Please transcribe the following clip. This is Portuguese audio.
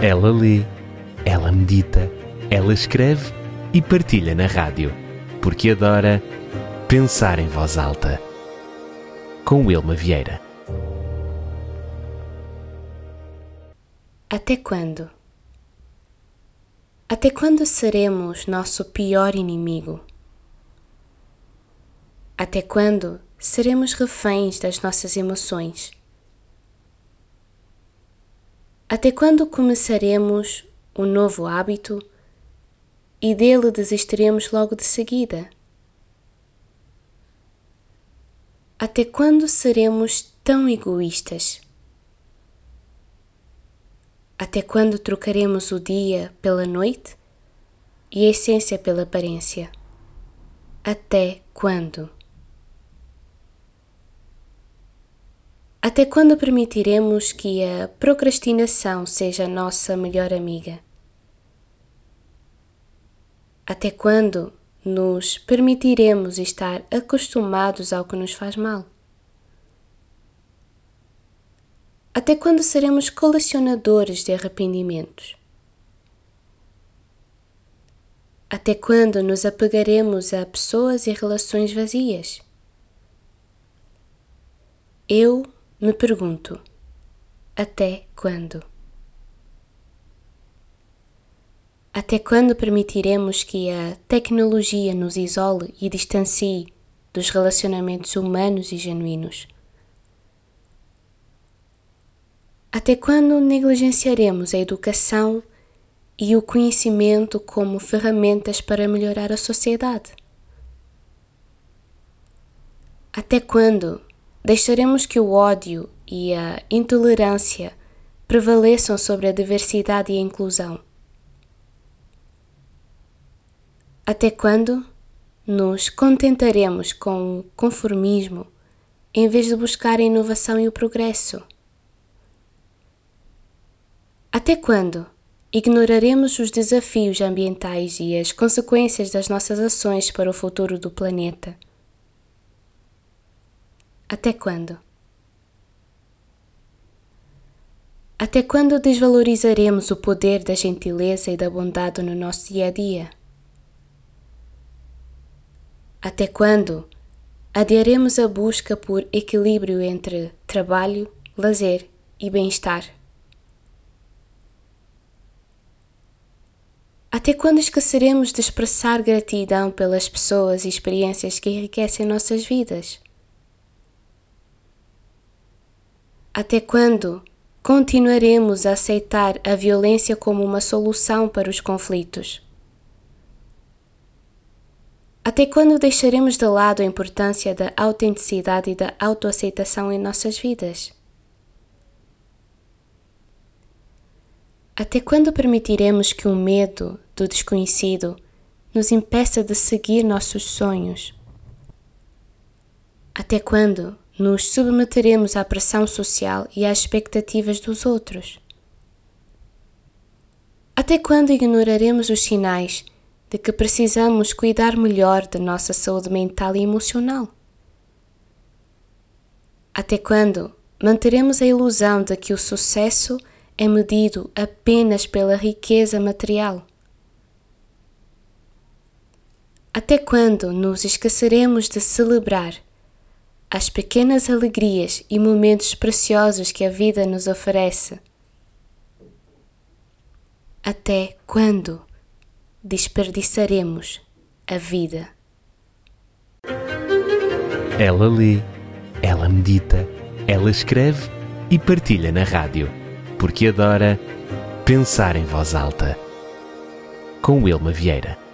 Ela lê, ela medita, ela escreve e partilha na rádio, porque adora pensar em voz alta. Com Wilma Vieira. Até quando? Até quando seremos nosso pior inimigo? Até quando seremos reféns das nossas emoções? Até quando começaremos um novo hábito e dele desistiremos logo de seguida? Até quando seremos tão egoístas? Até quando trocaremos o dia pela noite e a essência pela aparência? Até quando? Até quando permitiremos que a procrastinação seja a nossa melhor amiga? Até quando nos permitiremos estar acostumados ao que nos faz mal? Até quando seremos colecionadores de arrependimentos? Até quando nos apegaremos a pessoas e relações vazias? Eu me pergunto: até quando? Até quando permitiremos que a tecnologia nos isole e distancie dos relacionamentos humanos e genuínos? Até quando negligenciaremos a educação e o conhecimento como ferramentas para melhorar a sociedade? Até quando Deixaremos que o ódio e a intolerância prevaleçam sobre a diversidade e a inclusão. Até quando nos contentaremos com o conformismo em vez de buscar a inovação e o progresso? Até quando ignoraremos os desafios ambientais e as consequências das nossas ações para o futuro do planeta? Até quando? Até quando desvalorizaremos o poder da gentileza e da bondade no nosso dia a dia? Até quando adiaremos a busca por equilíbrio entre trabalho, lazer e bem-estar? Até quando esqueceremos de expressar gratidão pelas pessoas e experiências que enriquecem nossas vidas? Até quando continuaremos a aceitar a violência como uma solução para os conflitos? Até quando deixaremos de lado a importância da autenticidade e da autoaceitação em nossas vidas? Até quando permitiremos que o medo do desconhecido nos impeça de seguir nossos sonhos? Até quando nos submeteremos à pressão social e às expectativas dos outros? Até quando ignoraremos os sinais de que precisamos cuidar melhor da nossa saúde mental e emocional? Até quando manteremos a ilusão de que o sucesso é medido apenas pela riqueza material? Até quando nos esqueceremos de celebrar as pequenas alegrias e momentos preciosos que a vida nos oferece. Até quando desperdiçaremos a vida? Ela lê, ela medita, ela escreve e partilha na rádio, porque adora pensar em voz alta. Com Wilma Vieira.